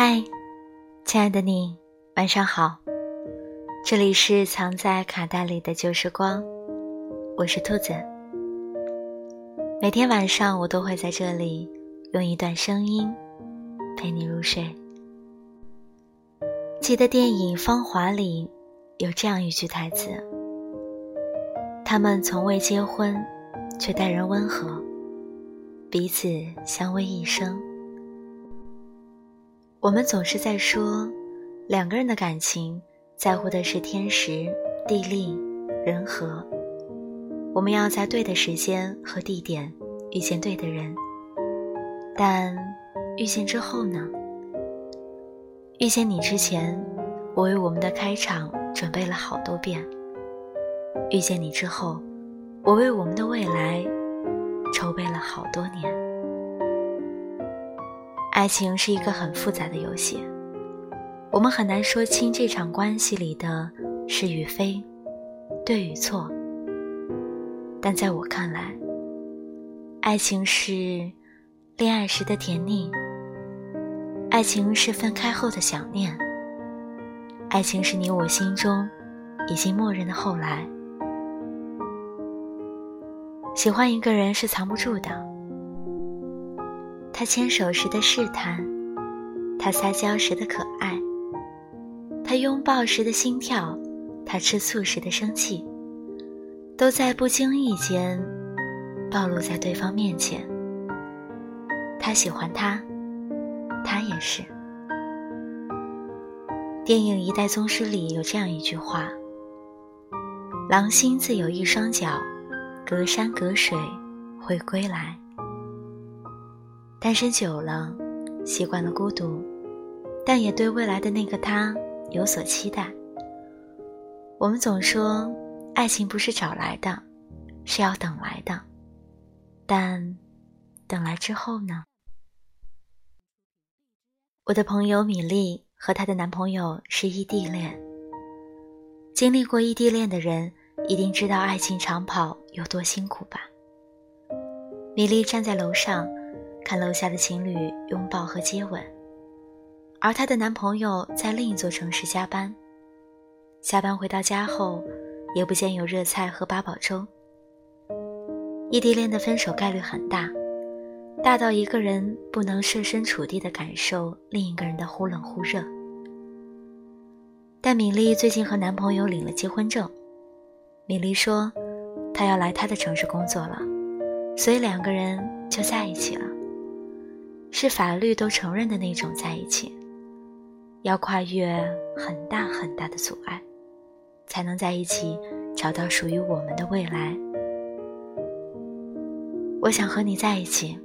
嗨，亲爱的你，晚上好。这里是藏在卡带里的旧时光，我是兔子。每天晚上我都会在这里用一段声音陪你入睡。记得电影《芳华》里有这样一句台词：“他们从未结婚，却待人温和，彼此相偎一生。”我们总是在说，两个人的感情在乎的是天时、地利、人和。我们要在对的时间和地点遇见对的人，但遇见之后呢？遇见你之前，我为我们的开场准备了好多遍；遇见你之后，我为我们的未来筹备了好多年。爱情是一个很复杂的游戏，我们很难说清这场关系里的是与非、对与错。但在我看来，爱情是恋爱时的甜蜜，爱情是分开后的想念，爱情是你我心中已经默认的后来。喜欢一个人是藏不住的。他牵手时的试探，他撒娇时的可爱，他拥抱时的心跳，他吃醋时的生气，都在不经意间暴露在对方面前。他喜欢他，他也是。电影《一代宗师》里有这样一句话：“狼心自有一双脚，隔山隔水会归来。”单身久了，习惯了孤独，但也对未来的那个他有所期待。我们总说，爱情不是找来的，是要等来的。但，等来之后呢？我的朋友米粒和她的男朋友是异地恋。经历过异地恋的人，一定知道爱情长跑有多辛苦吧？米粒站在楼上。看楼下的情侣拥抱和接吻，而她的男朋友在另一座城市加班。下班回到家后，也不见有热菜和八宝粥。异地恋的分手概率很大，大到一个人不能设身处地的感受另一个人的忽冷忽热。但米粒最近和男朋友领了结婚证，米粒说，她要来她的城市工作了，所以两个人就在一起了。是法律都承认的那种在一起，要跨越很大很大的阻碍，才能在一起找到属于我们的未来。我想和你在一起，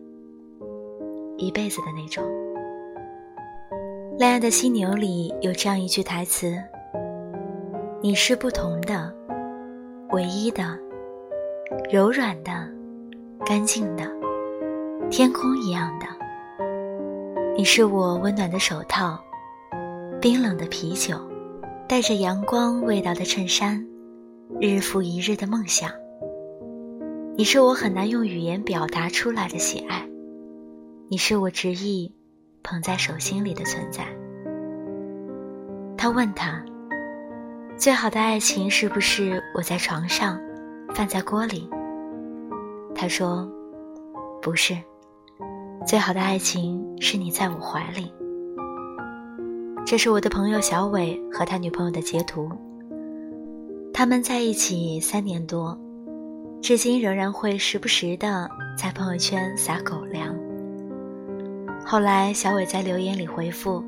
一辈子的那种。《恋爱的犀牛》里有这样一句台词：“你是不同的，唯一的，柔软的，干净的，天空一样的。”你是我温暖的手套，冰冷的啤酒，带着阳光味道的衬衫，日复一日的梦想。你是我很难用语言表达出来的喜爱，你是我执意捧在手心里的存在。他问他，最好的爱情是不是我在床上，饭在锅里？他说，不是。最好的爱情是你在我怀里。这是我的朋友小伟和他女朋友的截图。他们在一起三年多，至今仍然会时不时的在朋友圈撒狗粮。后来小伟在留言里回复，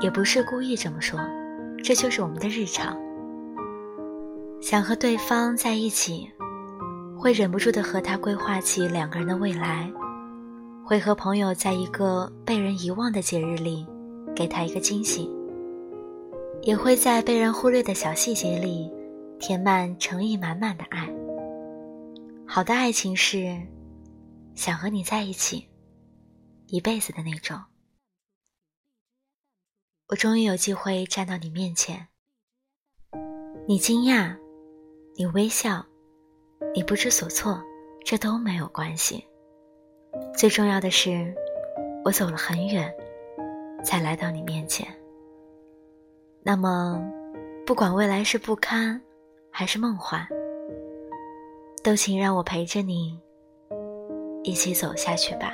也不是故意这么说，这就是我们的日常。想和对方在一起，会忍不住的和他规划起两个人的未来。会和朋友在一个被人遗忘的节日里，给他一个惊喜；也会在被人忽略的小细节里，填满诚意满满的爱。好的爱情是，想和你在一起，一辈子的那种。我终于有机会站到你面前，你惊讶，你微笑，你不知所措，这都没有关系。最重要的是，我走了很远，才来到你面前。那么，不管未来是不堪，还是梦幻，都请让我陪着你一起走下去吧。